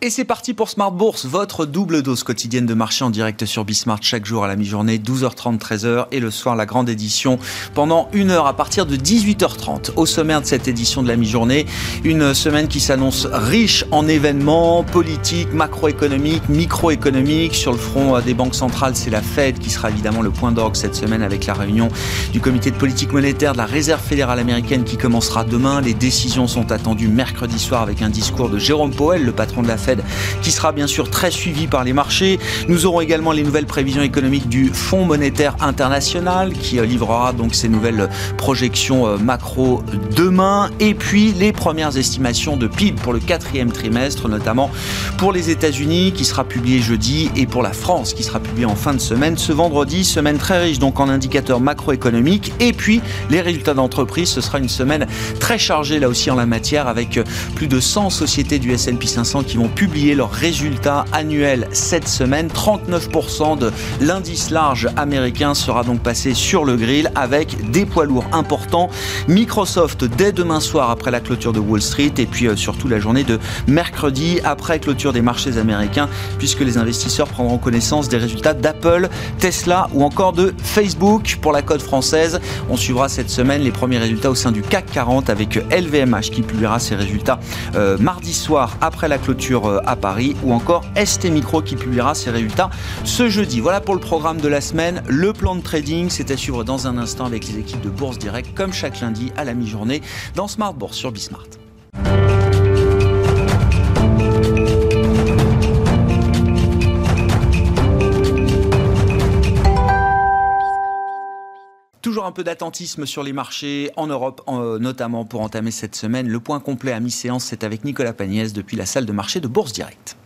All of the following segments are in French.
Et c'est parti pour Smart Bourse, votre double dose quotidienne de marché en direct sur Bismart chaque jour à la mi-journée, 12h30, 13h et le soir la grande édition pendant une heure à partir de 18h30. Au sommaire de cette édition de la mi-journée, une semaine qui s'annonce riche en événements politiques, macroéconomiques, microéconomiques. Sur le front des banques centrales, c'est la Fed qui sera évidemment le point d'orgue cette semaine avec la réunion du comité de politique monétaire de la Réserve fédérale américaine qui commencera demain. Les décisions sont attendues mercredi soir avec un discours de Jérôme Powell, le patron de la Fed qui sera bien sûr très suivi par les marchés. Nous aurons également les nouvelles prévisions économiques du Fonds monétaire international qui euh, livrera donc ses nouvelles projections euh, macro demain. Et puis les premières estimations de PIB pour le quatrième trimestre, notamment pour les États-Unis qui sera publié jeudi et pour la France qui sera publié en fin de semaine. Ce vendredi, semaine très riche donc en indicateurs macroéconomiques. Et puis les résultats d'entreprise, ce sera une semaine très chargée là aussi en la matière avec euh, plus de 100 sociétés du S&P 500 qui vont publié leurs résultats annuels cette semaine. 39% de l'indice large américain sera donc passé sur le grill avec des poids lourds importants. Microsoft dès demain soir après la clôture de Wall Street et puis euh, surtout la journée de mercredi après clôture des marchés américains puisque les investisseurs prendront connaissance des résultats d'Apple, Tesla ou encore de Facebook. Pour la code française, on suivra cette semaine les premiers résultats au sein du CAC 40 avec LVMH qui publiera ses résultats euh, mardi soir après la clôture euh, à Paris ou encore ST Micro qui publiera ses résultats ce jeudi. Voilà pour le programme de la semaine. Le plan de trading, c'est à suivre dans un instant avec les équipes de Bourse Direct comme chaque lundi à la mi-journée dans Smart Bourse sur Bismart. Un peu d'attentisme sur les marchés en Europe, notamment pour entamer cette semaine. Le point complet à mi-séance, c'est avec Nicolas Pagnès depuis la salle de marché de Bourse Direct.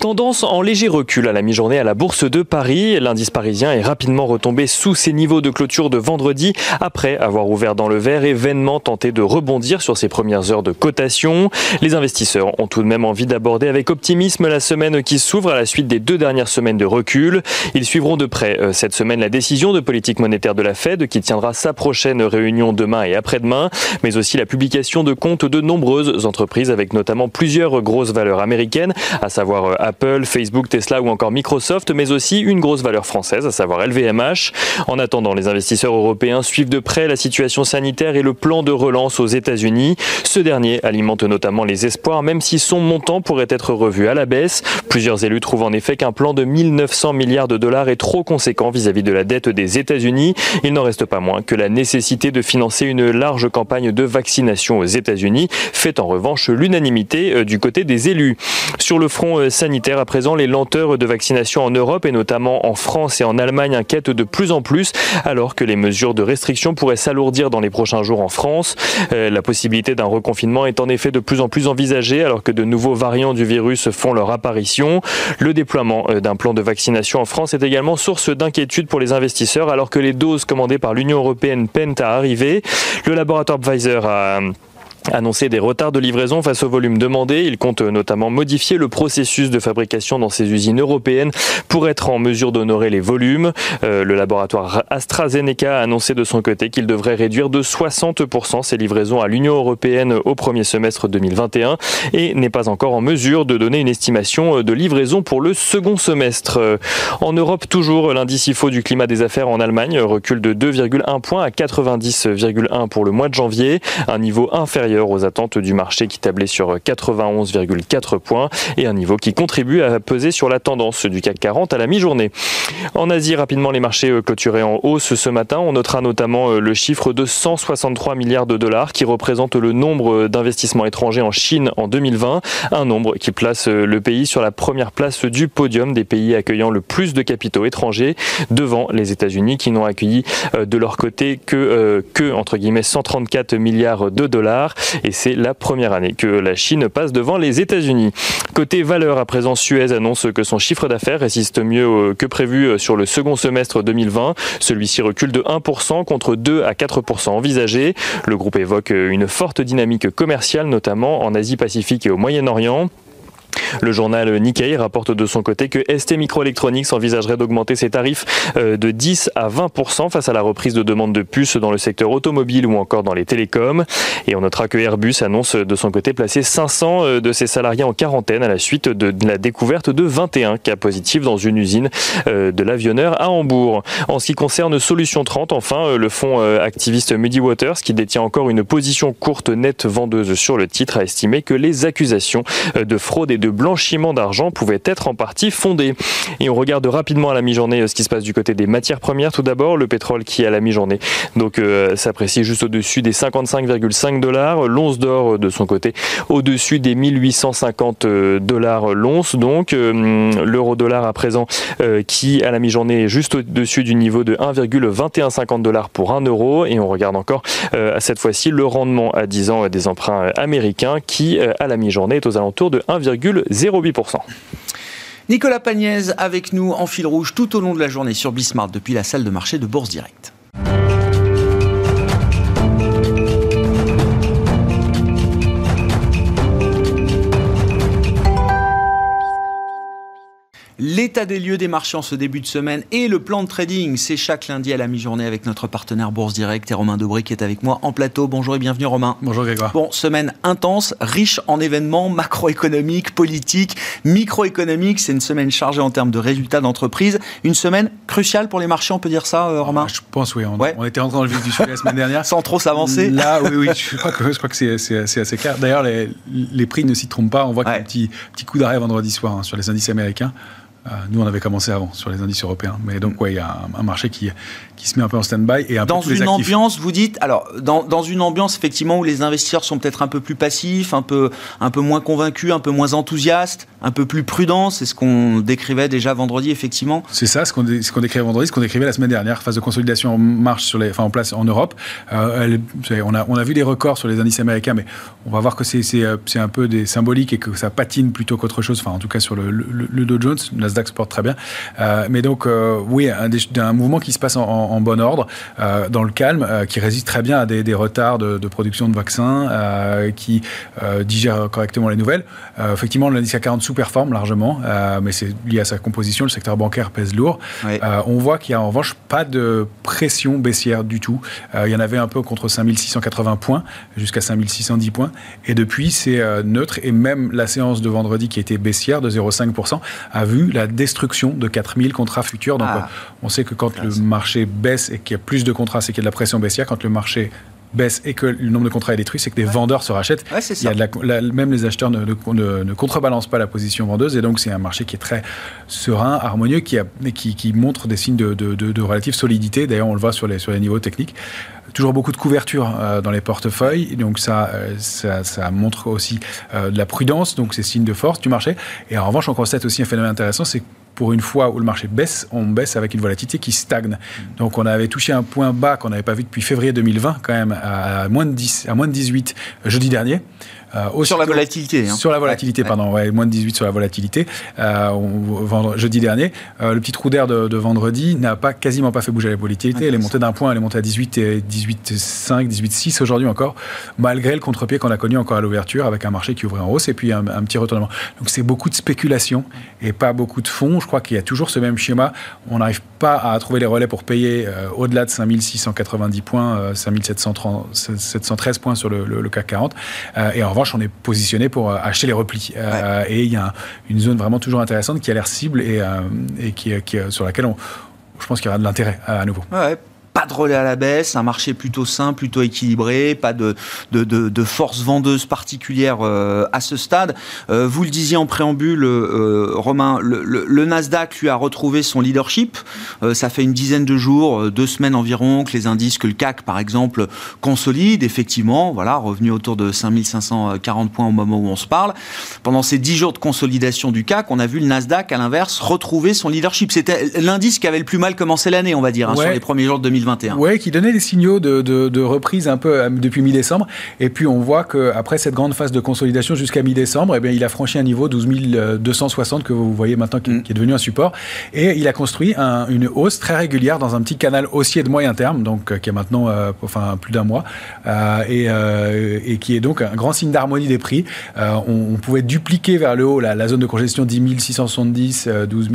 Tendance en léger recul à la mi-journée à la Bourse de Paris. L'indice parisien est rapidement retombé sous ses niveaux de clôture de vendredi après avoir ouvert dans le vert et vainement tenté de rebondir sur ses premières heures de cotation. Les investisseurs ont tout de même envie d'aborder avec optimisme la semaine qui s'ouvre à la suite des deux dernières semaines de recul. Ils suivront de près euh, cette semaine la décision de politique monétaire de la Fed qui tiendra sa prochaine réunion demain et après-demain, mais aussi la publication de comptes de nombreuses entreprises avec notamment plusieurs grosses valeurs américaines, à savoir euh, Apple, Facebook, Tesla ou encore Microsoft, mais aussi une grosse valeur française, à savoir LVMH. En attendant, les investisseurs européens suivent de près la situation sanitaire et le plan de relance aux États-Unis. Ce dernier alimente notamment les espoirs, même si son montant pourrait être revu à la baisse. Plusieurs élus trouvent en effet qu'un plan de 1900 milliards de dollars est trop conséquent vis-à-vis de la dette des États-Unis. Il n'en reste pas moins que la nécessité de financer une large campagne de vaccination aux États-Unis fait en revanche l'unanimité euh, du côté des élus. Sur le front euh, sanitaire à présent, les lenteurs de vaccination en Europe et notamment en France et en Allemagne inquiètent de plus en plus alors que les mesures de restriction pourraient s'alourdir dans les prochains jours en France. Euh, la possibilité d'un reconfinement est en effet de plus en plus envisagée alors que de nouveaux variants du virus font leur apparition. Le déploiement euh, d'un plan de vaccination en France est également source d'inquiétude pour les investisseurs alors que les doses commandées par l'Union européenne peinent à arriver. Le laboratoire Pfizer a Annoncer des retards de livraison face au volume demandé. Il compte notamment modifier le processus de fabrication dans ses usines européennes pour être en mesure d'honorer les volumes. Euh, le laboratoire AstraZeneca a annoncé de son côté qu'il devrait réduire de 60% ses livraisons à l'Union européenne au premier semestre 2021 et n'est pas encore en mesure de donner une estimation de livraison pour le second semestre. En Europe, toujours, l'indice IFO du climat des affaires en Allemagne recule de 2,1 points à 90,1 pour le mois de janvier, un niveau inférieur aux attentes du marché qui tablait sur 91,4 points et un niveau qui contribue à peser sur la tendance du CAC 40 à la mi-journée. En Asie, rapidement, les marchés euh, clôturés en hausse ce matin. On notera notamment euh, le chiffre de 163 milliards de dollars qui représente le nombre euh, d'investissements étrangers en Chine en 2020, un nombre qui place le pays sur la première place du podium des pays accueillant le plus de capitaux étrangers devant les États-Unis qui n'ont accueilli de leur côté que, que entre guillemets 134 milliards de dollars et c'est la première année que la Chine passe devant les États-Unis. Côté valeur, à présent, Suez annonce que son chiffre d'affaires résiste mieux euh, que prévu euh, sur le second semestre 2020. Celui-ci recule de 1% contre 2 à 4% envisagé. Le groupe évoque euh, une forte dynamique commerciale, notamment en Asie-Pacifique et au Moyen-Orient. Le journal Nikkei rapporte de son côté que ST Microelectronics envisagerait d'augmenter ses tarifs euh, de 10 à 20% face à la reprise de demande de puces dans le secteur automobile ou encore dans les télécoms. Et on notera que Airbus annonce de son côté placer 500 euh, de ses salariés en quarantaine à la suite de la découverte de 21 cas positifs dans une usine euh, de l'avionneur à Hambourg. En ce qui concerne Solution 30, enfin, le fonds activiste Muddy Waters, qui détient encore une position courte nette vendeuse sur le titre, a estimé que les accusations de fraude et de blanchiment d'argent pouvait être en partie fondée. Et on regarde rapidement à la mi-journée euh, ce qui se passe du côté des matières premières. Tout d'abord, le pétrole qui à la mi-journée donc euh, s'apprécie juste au-dessus des 55,5 dollars. L'once d'or euh, de son côté au-dessus des 1850 dollars l'once. Donc l'euro dollar à présent qui à la mi-journée est juste au-dessus du niveau de 1,2150 dollars pour 1 euro. Et on regarde encore à cette fois-ci le rendement à 10 ans des emprunts américains qui à la mi-journée est aux alentours de 1,1 0,8%. Nicolas Pagnès avec nous en fil rouge tout au long de la journée sur Bismart depuis la salle de marché de Bourse Direct. L'état des lieux des marchés en ce début de semaine et le plan de trading, c'est chaque lundi à la mi-journée avec notre partenaire Bourse Direct et Romain Dobré qui est avec moi en plateau. Bonjour et bienvenue Romain. Bonjour Grégoire. Bon, semaine intense, riche en événements macroéconomiques, politiques, microéconomiques. C'est une semaine chargée en termes de résultats d'entreprise. Une semaine cruciale pour les marchés, on peut dire ça, euh, Romain Je pense, oui. On, on, était rentré dans le vif du sujet la semaine dernière. Sans trop s'avancer. Là, oui, oui. Je crois que, je crois que c'est assez clair. D'ailleurs, les, les, prix ne s'y trompent pas. On voit ouais. un petit, petit coup d'arrêt vendredi soir hein, sur les indices américains. Euh, nous, on avait commencé avant sur les indices européens. Mais donc, ouais, il y a un, un marché qui, qui se met un peu en stand-by et un dans peu une ambiance, vous dites, alors dans, dans, une ambiance effectivement où les investisseurs sont peut-être un peu plus passifs, un peu un peu moins convaincus, un peu moins enthousiastes, un peu plus prudents. C'est ce qu'on décrivait déjà vendredi, effectivement. C'est ça, ce qu'on ce qu'on décrivait vendredi, ce qu'on décrivait la semaine dernière, phase de consolidation en marche sur les, enfin en place en Europe. Euh, elle, on a on a vu des records sur les indices américains, mais on va voir que c'est c'est euh, un peu des symboliques et que ça patine plutôt qu'autre chose. Enfin, en tout cas sur le, le, le Dow Jones, Nasdaq se porte très bien. Euh, mais donc euh, oui, un, un, mouvement qui se passe en, bon ordre, euh, dans le calme, qui résiste très bien à des, des retards de, de, production de vaccins, qui digère correctement les nouvelles. effectivement, l'indice à 40 sous-performe largement, mais c'est lié à sa composition. Le secteur bancaire pèse lourd. Oui. on voit qu'il n'y a en revanche pas de pression baissière du tout. il y en avait un peu contre 5680 points jusqu'à 5610 points. Et depuis, c'est neutre. Et même la séance de vendredi qui était baissière de 0,5% a vu la destruction de 4000 contrats futurs. Donc, ah. on sait que quand le marché baisse et qu'il y a plus de contrats, c'est qu'il y a de la pression baissière. Quand le marché baisse et que le nombre de contrats est détruit, c'est que des ouais. vendeurs se rachètent. Ouais, il y a de la, la, même les acheteurs ne, ne, ne, contrebalancent pas la position vendeuse et donc c'est un marché qui est très serein, harmonieux, qui, a, qui, qui montre des signes de, de, de, de relative solidité. D'ailleurs, on le voit sur les, sur les niveaux techniques toujours beaucoup de couverture euh, dans les portefeuilles, donc ça, euh, ça, ça, montre aussi euh, de la prudence, donc c'est signe de force du marché. Et en revanche, on constate aussi un phénomène intéressant, c'est pour une fois où le marché baisse, on baisse avec une volatilité qui stagne. Donc on avait touché un point bas qu'on n'avait pas vu depuis février 2020, quand même, à moins de, 10, à moins de 18 jeudi dernier. Euh, sur la volatilité. Hein. Sur la volatilité, ouais, pardon, ouais, moins de 18 sur la volatilité. On, jeudi dernier, euh, le petit trou d'air de, de, vendredi n'a pas quasiment pas fait bouger la volatilité. Elle est montée d'un point, elle est montée à 18 et 18,5, 18,6 aujourd'hui encore, malgré le contre-pied qu'on a connu encore à l'ouverture avec un marché qui ouvrait en hausse et puis un, un petit retournement. Donc c'est beaucoup de spéculation et pas beaucoup de fonds. Je crois qu'il y a toujours ce même schéma. On n'arrive pas à trouver les relais pour payer euh, au-delà de 5690 points, euh, 5713 points sur le, le, le CAC 40. Euh, et en revanche, on est positionné pour euh, acheter les replis. Euh, et il y a une zone vraiment toujours intéressante qui a l'air cible et, euh, et qui, qui, sur laquelle on, je pense qu'il y aura de l'intérêt à nouveau. Ouais, pas de relais à la baisse, un marché plutôt sain, plutôt équilibré, pas de, de, de, de force vendeuse particulière euh, à ce stade. Euh, vous le disiez en préambule, euh, Romain, le, le, le, Nasdaq lui a retrouvé son leadership. Euh, ça fait une dizaine de jours, euh, deux semaines environ, que les indices, que le CAC par exemple, consolide. Effectivement, voilà, revenu autour de 5540 points au moment où on se parle. Pendant ces dix jours de consolidation du CAC, on a vu le Nasdaq, à l'inverse, retrouver son leadership. C'était l'indice qui avait le plus mal commencé l'année, on va dire, hein, ouais. sur les premiers jours de 2020. 2021. Oui, qui donnait des signaux de, de, reprise un peu depuis mi-décembre. Et puis on voit qu'après cette grande phase de consolidation jusqu'à mi-décembre, eh bien, il a franchi un niveau 12 260 que vous voyez maintenant qui, mm. qui est devenu un support. Et il a construit une hausse très régulière dans un petit canal haussier de moyen terme, donc qui est maintenant enfin, plus d'un mois, et, et, qui est donc un grand signe d'harmonie des prix. On, pouvait dupliquer vers le haut la, la zone de congestion 10 670, 12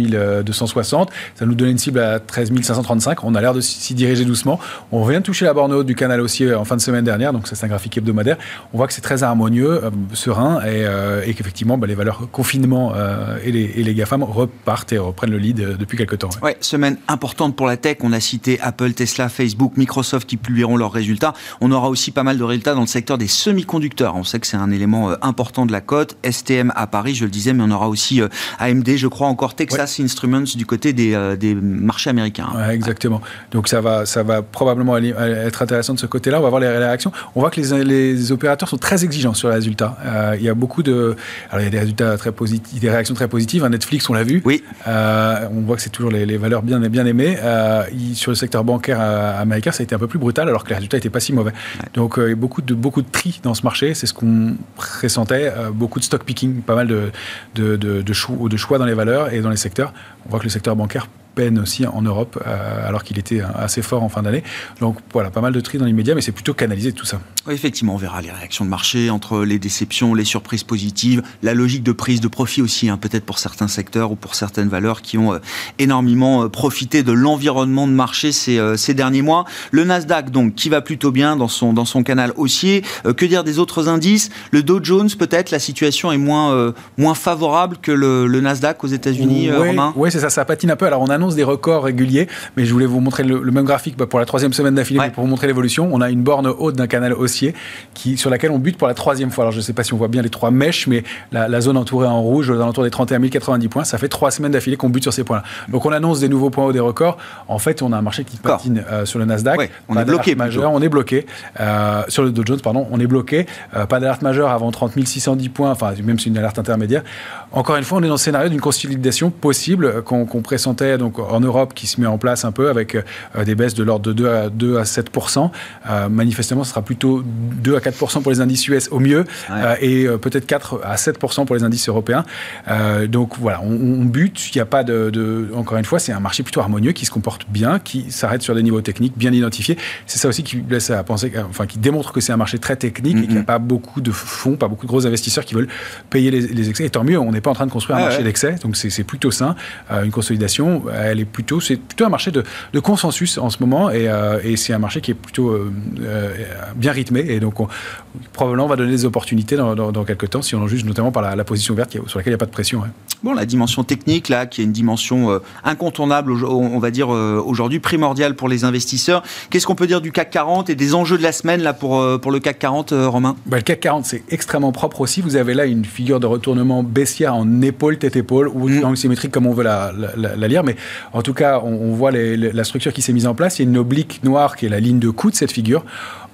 260. Ça nous donnait une cible à 13 535. On a l'air de s'y diriger doucement. On vient de toucher la borne haute du canal haussier en fin de semaine dernière, donc c'est un graphique hebdomadaire. On voit que c'est très harmonieux, euh, serein, et, euh, et qu'effectivement, bah, les valeurs confinement euh, et, les, et les GAFAM repartent et reprennent le lead depuis quelques temps. Ouais. semaine importante pour la tech. On a cité Apple, Tesla, Facebook, Microsoft qui publieront leurs résultats. On aura aussi pas mal de résultats dans le secteur des semi-conducteurs. On sait que c'est un élément important de la cote. STM à Paris, je le disais, mais on aura aussi AMD, je crois encore Texas Instruments du côté des, des marchés américains. exactement. Donc ça va, ça va probablement être intéressant de ce côté-là. On va voir les réactions. On voit que les, les opérateurs sont très exigeants sur les résultats. Euh, il y a beaucoup de, alors il y a des résultats très positifs, des réactions très positives. Netflix, on l'a vu. Oui. Euh, on voit que c'est toujours les, valeurs bien bien aimées. Euh, sur le secteur bancaire américain, ça a été un peu plus brutal, alors que les résultats n'étaient pas si mauvais. Donc il y a beaucoup de beaucoup de tri dans ce marché. C'est ce qu'on pressentait. beaucoup de stock picking, pas mal de de, de, de choix, de choix dans les valeurs et dans les secteurs. On voit que le secteur bancaire peine aussi en Europe, euh, alors qu'il était assez fort en fin d'année. Donc voilà, pas mal de tri dans l'immédiat, mais c'est plutôt canalisé tout ça. effectivement, on verra les réactions de marché entre les déceptions, les surprises positives, la logique de prise de profit aussi, hein, peut-être pour certains secteurs ou pour certaines valeurs qui ont euh, énormément euh, profité de l'environnement de marché ces, ces, derniers mois. Le Nasdaq, donc, qui va plutôt bien dans son, dans son canal haussier. que dire des autres indices? Le Dow Jones, peut-être, la situation est moins, moins favorable que le, le Nasdaq aux États-Unis, Romain? Oui, c'est ça, ça patine un peu. Alors on a annonce des records réguliers, mais je voulais vous montrer le, même graphique bah, pour la troisième semaine d'affilée, pour vous montrer l'évolution. On a une borne haute d'un canal haussier qui, sur laquelle on bute pour la troisième fois. Alors je ne sais pas si on voit bien les trois mèches, mais la, zone entourée en rouge, aux alentours des 31 090 points, ça fait trois semaines d'affilée qu'on bute sur ces points-là. Donc on annonce des nouveaux points hauts, des records. En fait, on a un marché qui patine euh, sur le Nasdaq. on, est bloqué, majeur, on est bloqué. Euh, sur le Dow Jones, pardon, on est bloqué. Euh, pas d'alerte majeure avant 30 610 points, enfin même si c'est une alerte intermédiaire. Encore une fois, on est dans le scénario d'une consolidation possible qu'on pressentait donc en Europe qui se met en place un peu avec euh, des baisses de l'ordre de 2 à, 2 à 7 euh, Manifestement, ce sera plutôt 2 à 4 pour les indices US au mieux euh, et peut-être 4 à 7 pour les indices européens. donc voilà, on, bute. Il n'y a pas de, Encore une fois, c'est un marché plutôt harmonieux qui se comporte bien, qui s'arrête sur des niveaux techniques bien identifiés. C'est ça aussi qui laisse à penser, enfin qui démontre que c'est un marché très technique et qu'il n'y a mm-hmm. pas beaucoup de fonds, pas beaucoup de gros investisseurs qui veulent payer les, excès. Et tant mieux, on n'est pas en train de construire un marché d'excès, donc c'est plutôt sain. une consolidation, elle est plutôt, c'est plutôt un marché de, consensus en ce moment euh, et, c'est un marché qui est plutôt euh, euh, bien rythmé et donc on, probablement on va donner des opportunités dans, quelques temps si on en juge notamment par la, position verte sur laquelle il n'y a pas de pression. Bon, la dimension technique là, qui est une dimension incontournable, on va dire aujourd'hui primordiale pour les investisseurs. Qu'est-ce qu'on peut dire du CAC 40 et des enjeux de la semaine là pour pour le CAC 40, Romain? Bah, Le CAC 40 c'est extrêmement propre aussi. Vous avez là une figure de retournement baissière en épaule tête épaule ou mmh. symétrique comme on veut la, la, lire, mais en tout cas on, voit la structure qui s'est mise en place. Il y a une oblique noire qui est la ligne de coup de cette figure.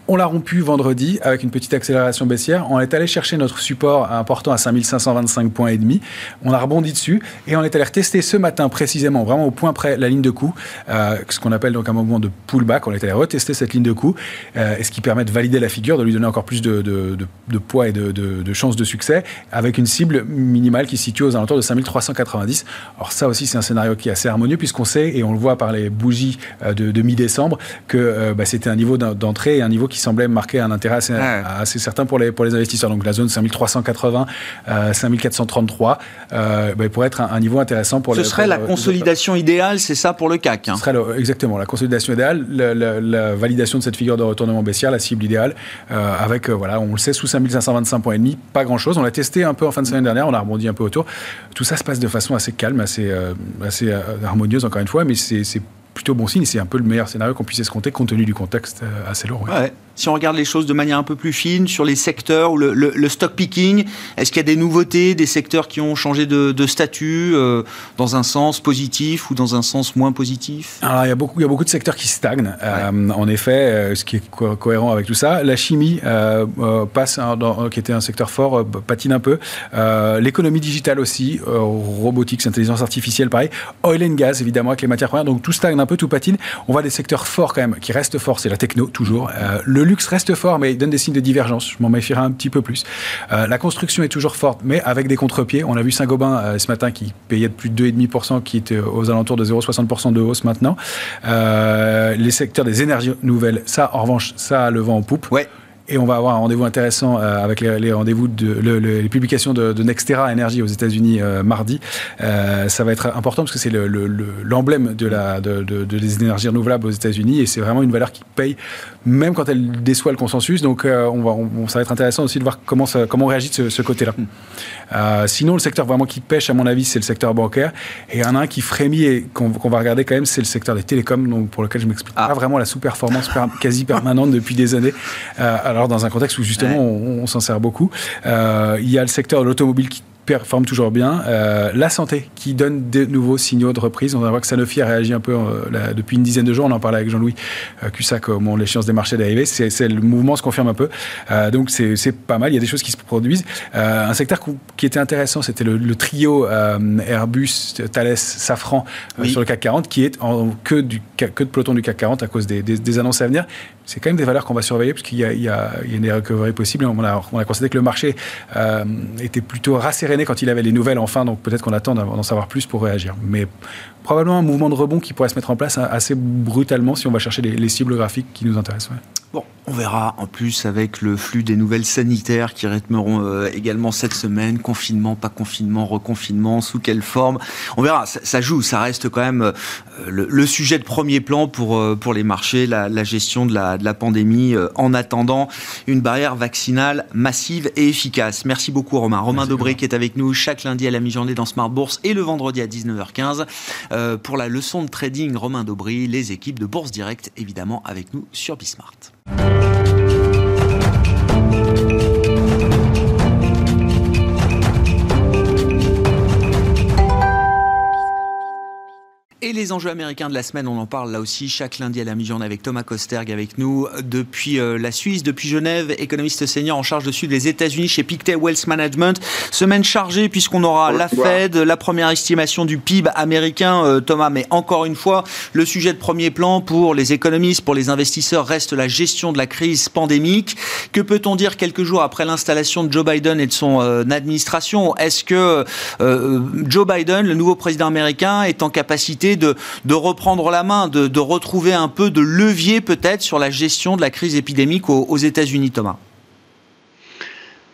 On l'a rompu vendredi avec une petite accélération baissière. On est allé chercher notre support important à 5525 points et demi. On a rebondi dessus et on est allé retester ce matin précisément, vraiment au point près, la ligne de coup, euh, ce qu'on appelle donc un moment de pullback. On est allé retester cette ligne de coup, euh, ce qui permet de valider la figure, de lui donner encore plus de, poids et de, chances de succès, avec une cible minimale qui se situe aux alentours de 5390. Alors ça aussi, c'est un scénario qui est assez harmonieux puisqu'on sait, et on le voit par les bougies euh, de, mi-décembre, que bah, c'était un niveau d'entrée et un niveau qui semblait marquer un intérêt assez, certain pour les, pour les investisseurs. Donc la zone 5380, 5433 euh, bah, pourrait être un, niveau intéressant pour Ce serait la consolidation idéale, c'est ça pour le CAC hein. Ce serait exactement la consolidation idéale, la, validation de cette figure de retournement baissière, la cible idéale, euh, avec, euh, voilà, on le sait, sous 5525 points et demi, pas grand-chose. On l'a testé un peu en fin de semaine dernière, on a rebondi un peu autour. Tout ça se passe de façon assez calme, assez, assez harmonieuse encore une fois, mais c'est plutôt bon signe. C'est un peu le meilleur scénario qu'on puisse escompter compte tenu du contexte euh, assez lourd. Si on regarde les choses de manière un peu plus fine sur les secteurs ou le, stock picking, est-ce qu'il y a des nouveautés, des secteurs qui ont changé de, statut euh, dans un sens positif ou dans un sens moins positif? Alors il y a beaucoup, il y a beaucoup de secteurs qui stagnent. Euh, en effet, ce qui est cohérent avec tout ça, la chimie passe, qui était un secteur fort, patine un peu. L'économie digitale aussi, robotique, intelligence artificielle, pareil. Oil and gas évidemment avec les matières premières. Donc tout stagne un peu tout patine. On voit des secteurs forts quand même, qui restent forts, c'est la techno, toujours. le luxe reste fort, mais il donne des signes de divergence. Je m'en méfierai un petit peu plus. la construction est toujours forte, mais avec des contre-pieds. On a vu Saint-Gobain ce matin qui payait de plus de 2,5%, qui était aux alentours de 0,60% de hausse maintenant. les secteurs des énergies nouvelles, ça, en revanche, ça a le vent en poupe. Ouais. Et on va avoir un rendez-vous intéressant euh, avec les, rendez-vous de les publications de, Nextera Energy aux États-Unis euh, mardi. Euh, ça va être important parce que c'est l'emblème de la de, des énergies renouvelables aux États-Unis et c'est vraiment une valeur qui paye même quand elle déçoit le consensus. Donc on va, ça va être intéressant aussi de voir comment ça, comment on réagit de ce, côté-là. sinon, le secteur vraiment qui pêche, à mon avis, c'est le secteur bancaire. Et il y en a un qui frémit et qu'on va regarder quand même, c'est le secteur des télécoms, donc pour lequel je m'explique ah. pas vraiment la sous-performance quasi permanente depuis des années alors dans un contexte où justement on, s'en sert beaucoup. Euh, il y a le secteur de l'automobile qui performe toujours bien. Euh, la santé qui donne de nouveaux signaux de reprise. On voit que Sanofi a réagi un peu euh, depuis une dizaine de jours. On en parlait avec Jean-Louis euh, Cussac au moment l'échéance des marchés d'arrivée. C'est le mouvement se confirme un peu. donc c'est pas mal. Il y a des choses qui se produisent. un secteur qui était intéressant, c'était le, trio Airbus, Thales, Safran sur le CAC 40 qui est en queue, du, que de peloton du CAC 40 à cause des, des, annonces à venir. C'est quand même des valeurs qu'on va surveiller parce qu'il y, y, a une recovery possible. On a, on a constaté que le marché était plutôt rasséréné quand il avait les nouvelles enfin, donc peut-être qu'on attend d'en savoir plus pour réagir. Mais probablement un mouvement de rebond qui pourrait se mettre en place assez brutalement si on va chercher les, cibles graphiques qui nous intéressent. Bon, on verra en plus avec le flux des nouvelles sanitaires qui rythmeront euh, également cette semaine, confinement, pas confinement, reconfinement, sous quelle forme? On verra, ça, joue, ça reste quand même euh, le, sujet de premier plan pour, euh, pour les marchés, la, gestion de la, de la pandémie en attendant une barrière vaccinale massive et efficace. Merci beaucoup Romain. Romain Dobré qui est avec nous chaque lundi à la mi-journée dans Smart Bourse et le vendredi à 19h15 pour la leçon de trading Romain Dobré, les équipes de Bourse Direct évidemment avec nous sur Bismart. Et les enjeux américains de la semaine, on en parle là aussi chaque lundi à la mi-journée avec Thomas Kosterg avec nous depuis euh, la Suisse, depuis Genève, économiste senior en charge de sud des États-Unis chez Pictet Wealth Management. Semaine chargée puisqu'on aura la Fed, la première estimation du PIB américain, euh, Thomas. Mais encore une fois, le sujet de premier plan pour les économistes, pour les investisseurs reste la gestion de la crise pandémique. Que peut-on dire quelques jours après l'installation de Joe Biden et de son euh, administration? Est-ce que Joe Biden, le nouveau président américain, est en capacité de, reprendre la main, de, retrouver un peu de levier peut-être sur la gestion de la crise épidémique aux, États-Unis, Thomas?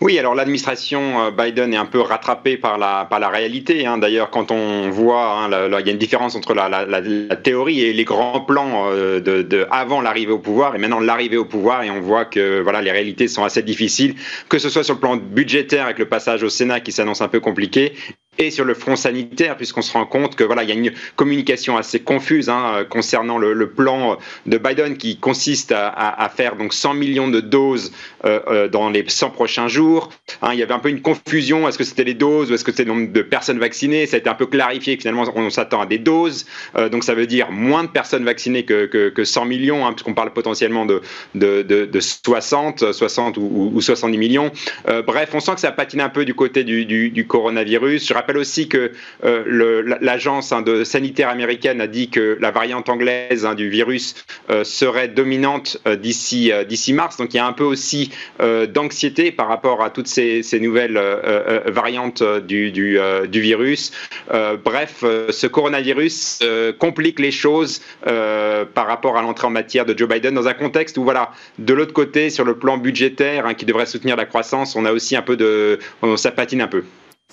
Oui, alors l'administration euh, Biden est un peu rattrapée par la, réalité. Hein. D'ailleurs, quand on voit, hein, il y a une différence entre la, théorie et les grands plans euh, de, avant l'arrivée au pouvoir et maintenant l'arrivée au pouvoir, et on voit que voilà, les réalités sont assez difficiles, que ce soit sur le plan budgétaire avec le passage au Sénat qui s'annonce un peu compliqué, et sur le front sanitaire, puisqu'on se rend compte que voilà, il y a une communication assez confuse hein, concernant le, plan de Biden qui consiste à, faire donc 100 millions de doses euh, euh, dans les 100 prochains jours. Hein, il y avait un peu une confusion est-ce que c'était les doses ou est-ce que c'était le nombre de personnes vaccinées? Ça a été un peu clarifié. Finalement, on s'attend à des doses, euh, donc ça veut dire moins de personnes vaccinées que, que, 100 millions, hein, puisqu'on parle potentiellement de, de, de, 60, 60 ou, ou 70 millions. bref, on sent que ça patine un peu du côté du coronavirus. Je rappelle aussi que euh, l'agence hein, sanitaire américaine a dit que la variante anglaise hein, du virus euh, serait dominante euh, d'ici mars. Donc il y a un peu aussi d'anxiété par rapport à toutes ces, nouvelles variantes du virus. bref, ce coronavirus complique les choses par rapport à l'entrée en matière de Joe Biden dans un contexte où voilà, de l'autre côté, sur le plan budgétaire, hein, qui devrait soutenir la croissance, on a aussi un peu de, ça patine un peu.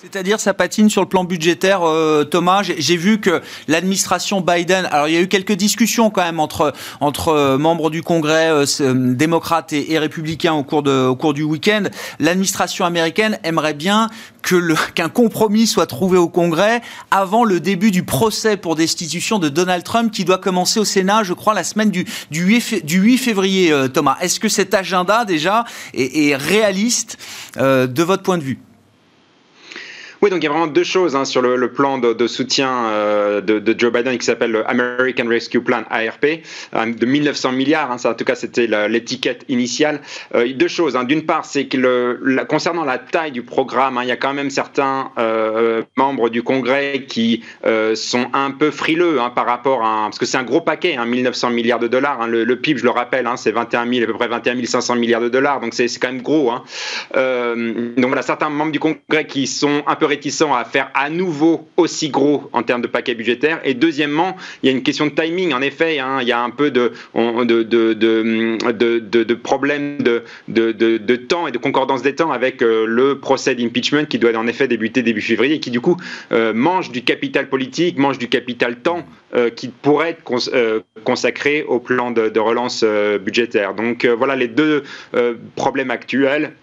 C'est-à-dire, ça patine sur le plan budgétaire, euh, Thomas. J'ai vu que l'administration Biden, alors il y a eu quelques discussions quand même entre euh, membres du Congrès euh, démocrates et, républicains au cours du week-end. L'administration américaine aimerait bien qu'un compromis soit trouvé au Congrès avant le début du procès pour destitution de Donald Trump qui doit commencer au Sénat, je crois, la semaine du du 8, du 8 février. Thomas, est-ce que cet agenda déjà est réaliste de votre point de vue? Oui, donc il y a vraiment deux choses hein, sur le, plan de, soutien euh, de, Joe Biden qui s'appelle le American Rescue Plan ARP euh, de 1900 milliards. Hein, en tout cas, c'était l'étiquette initiale. Euh, deux choses. Hein. D'une part, c'est que concernant la taille du programme, il y a quand même certains membres du Congrès qui sont un peu frileux par rapport à parce que c'est un gros paquet, 1900 milliards de dollars. Le, le, PIB, je le rappelle, c'est 21 000, à peu près 21 500 milliards de dollars. Donc c'est quand même gros. donc voilà, certains membres du Congrès qui sont un peu réticents à faire à nouveau aussi gros en termes de paquet budgétaire. Et deuxièmement, il y a une question de timing. En effet, hein, il y a un peu de, de, de, de, de problème de, de, temps et de concordance des temps avec euh, le procès d'impeachment qui doit en effet débuter début février et qui du coup euh, mange du capital politique, mange du capital temps euh, qui pourrait être consacré au plan de, relance budgétaire. Donc voilà les deux problèmes actuels.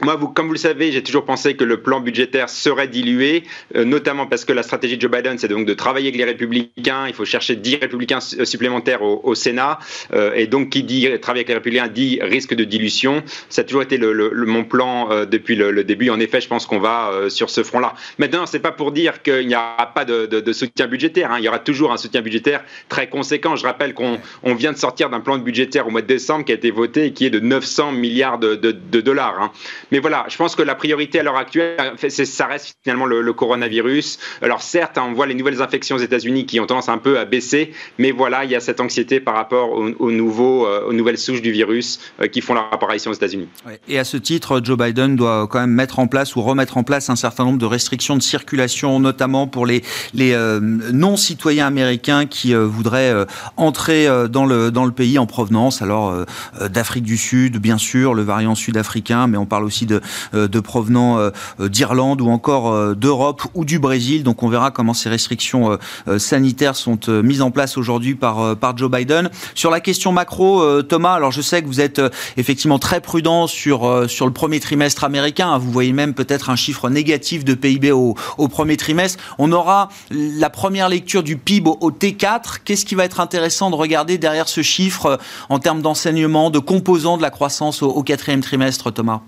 Moi, vous, comme vous le savez, j'ai toujours pensé que le plan budgétaire serait dilué, euh, notamment parce que la stratégie de Joe Biden, c'est donc de travailler avec les républicains. Il faut chercher 10 républicains euh, supplémentaires au, Sénat. Euh, et donc, qui dit travailler avec les républicains dit risque de dilution. Ça a toujours été le, mon plan depuis le, début. En effet, je pense qu'on va sur ce front-là. Maintenant, c'est pas pour dire qu'il n'y aura pas de, soutien budgétaire. Hein. Il y aura toujours un soutien budgétaire très conséquent. Je rappelle qu'on vient de sortir d'un plan budgétaire au mois de décembre qui a été voté et qui est de 900 milliards de, dollars. Hein. Mais voilà, je pense que la priorité à l'heure actuelle, ça reste finalement le, coronavirus. Alors certes, on voit les nouvelles infections aux États-Unis qui ont tendance un peu à baisser, mais voilà, il y a cette anxiété par rapport euh, aux nouvelles souches du virus euh, qui font leur apparition aux États-Unis. Et à ce titre, Joe Biden doit quand même mettre en place ou remettre en place un certain nombre de restrictions de circulation, notamment pour les, euh, non-citoyens américains qui voudraient entrer dans le pays en provenance, alors d'Afrique du Sud, bien sûr, le variant sud-africain, mais on parle aussi de, euh, de provenant euh, d'Irlande ou encore euh, d'Europe ou du Brésil. Donc on verra comment ces restrictions sanitaires sont mises en place aujourd'hui par, Joe Biden. Sur la question macro, Thomas, alors je sais que vous êtes effectivement très prudent sur, sur le premier trimestre américain. Vous voyez même peut-être un chiffre négatif de PIB au, premier trimestre. On aura la première lecture du PIB au, T4. Qu'est-ce qui va être intéressant de regarder derrière ce chiffre en termes d'enseignement, de composants de la croissance au quatrième trimestre, Thomas?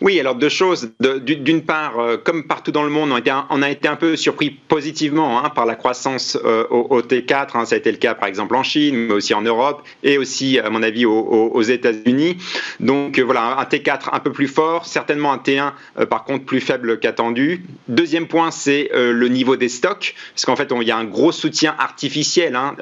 Oui, alors deux choses. D'une part, euh, comme partout dans le monde, on a été un, peu surpris positivement hein, par la croissance euh, au, T4. Hein. ça a été le cas par exemple en Chine, mais aussi en Europe et aussi, à mon avis, aux États-Unis. Donc euh, voilà, un T4 un peu plus fort, certainement un T1 par contre plus faible qu'attendu. Deuxième point, c'est le niveau des stocks, parce qu'en fait, il y a un gros soutien artificiel hein,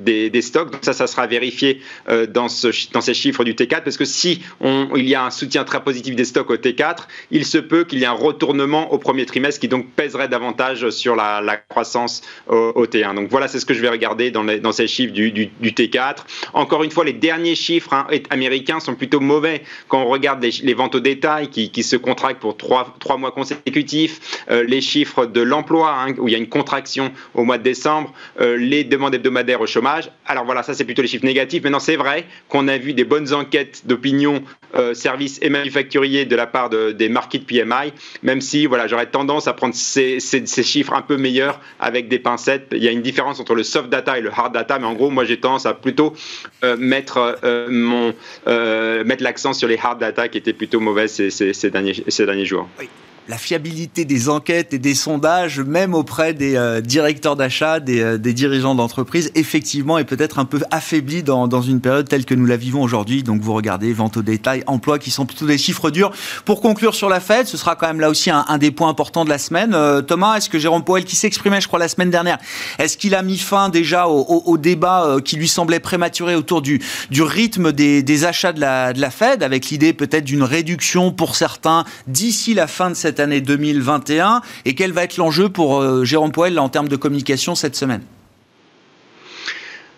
des, stocks. Donc ça, ça sera vérifié dans, ce, dans ces chiffres du T4, parce que si il y a un soutien très positif des stocks T4, il se peut qu'il y ait un retournement au premier trimestre qui donc pèserait davantage sur la, croissance au, T1. Donc voilà, c'est ce que je vais regarder dans, dans ces chiffres du, T4. Encore une fois, les derniers chiffres hein, américains sont plutôt mauvais quand on regarde les, ventes au détail qui, se contractent pour trois, mois consécutifs, euh, les chiffres de l'emploi hein, où il y a une contraction au mois de décembre, euh, les demandes hebdomadaires au chômage. Alors voilà, ça c'est plutôt les chiffres négatifs. Maintenant, c'est vrai qu'on a vu des bonnes enquêtes d'opinion, euh, services et manufacturiers de la part de, des marquis de PMI, même si voilà, j'aurais tendance à prendre ces, chiffres un peu meilleurs avec des pincettes. Il y a une différence entre le soft data et le hard data, mais en gros, moi j'ai tendance à plutôt euh, mettre, euh, euh, mettre l'accent sur les hard data qui étaient plutôt mauvaises ces, derniers, ces derniers jours la fiabilité des enquêtes et des sondages, même auprès des euh, directeurs d'achat, des, euh, des, dirigeants d'entreprise, effectivement est peut-être un peu affaiblie dans, une période telle que nous la vivons aujourd'hui. Donc vous regardez vente au détail, emploi, qui sont plutôt des chiffres durs. Pour conclure sur la Fed, ce sera quand même là aussi un, des points importants de la semaine. Euh, Thomas, est-ce que Jérôme Powell, qui s'exprimait, je crois, la semaine dernière, est-ce qu'il a mis fin déjà au, débat qui lui semblait prématuré autour du, rythme des, achats de la Fed, avec l'idée peut-être d'une réduction pour certains d'ici la fin de cette année 2021 et quel va être l'enjeu pour euh, Jérôme Poel en termes de communication cette semaine?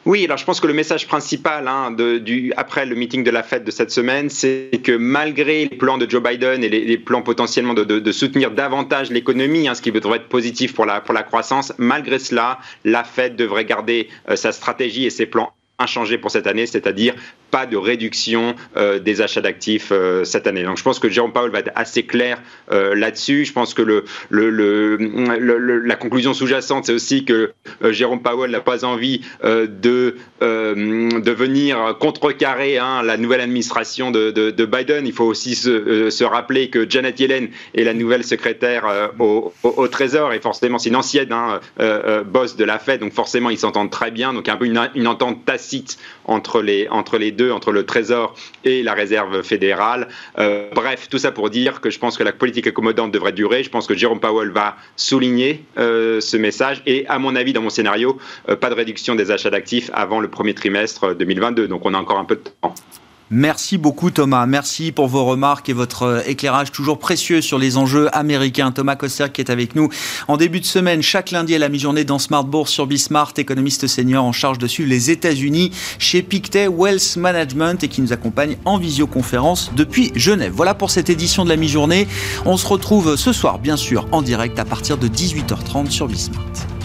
Oui, alors je pense que le message principal hein, du, après le meeting de la fête de cette semaine, c'est que malgré les plans de Joe Biden et les, plans potentiellement de, soutenir davantage l'économie, hein, ce qui devrait être positif pour la, pour la croissance, malgré cela, la fête devrait garder euh, sa stratégie et ses plans inchangé pour cette année, c'est-à-dire pas de réduction des achats d'actifs cette année. Donc je pense que Jérôme Powell va être assez clair là-dessus. Je pense que la conclusion sous-jacente, c'est aussi que Jérôme Powell n'a pas envie de, de venir contrecarrer hein, la nouvelle administration de, de, Biden. Il faut aussi se, se, rappeler que Janet Yellen est la nouvelle secrétaire au, au, Trésor et forcément c'est une ancienne hein, boss de la Fed, donc forcément ils s'entendent très bien. Donc un peu une, une entente tacite entre les, deux, entre le Trésor et la Réserve fédérale. Euh, bref, tout ça pour dire que je pense que la politique accommodante devrait durer. Je pense que Jérôme Powell va souligner euh, ce message. Et à mon avis, dans mon scénario, euh, pas de réduction des achats d'actifs avant le premier trimestre 2022. Donc on a encore un peu de temps. Merci beaucoup Thomas, merci pour vos remarques et votre euh, éclairage toujours précieux sur les enjeux américains. Thomas Coster qui est avec nous en début de semaine, chaque lundi à la mi-journée dans Smart Bourse sur Bismart, économiste senior en charge de suivre les États-Unis chez Pictet Wealth Management et qui nous accompagne en visioconférence depuis Genève. Voilà pour cette édition de la mi-journée. On se retrouve ce soir bien sûr en direct à partir de 18h30 sur Bismart.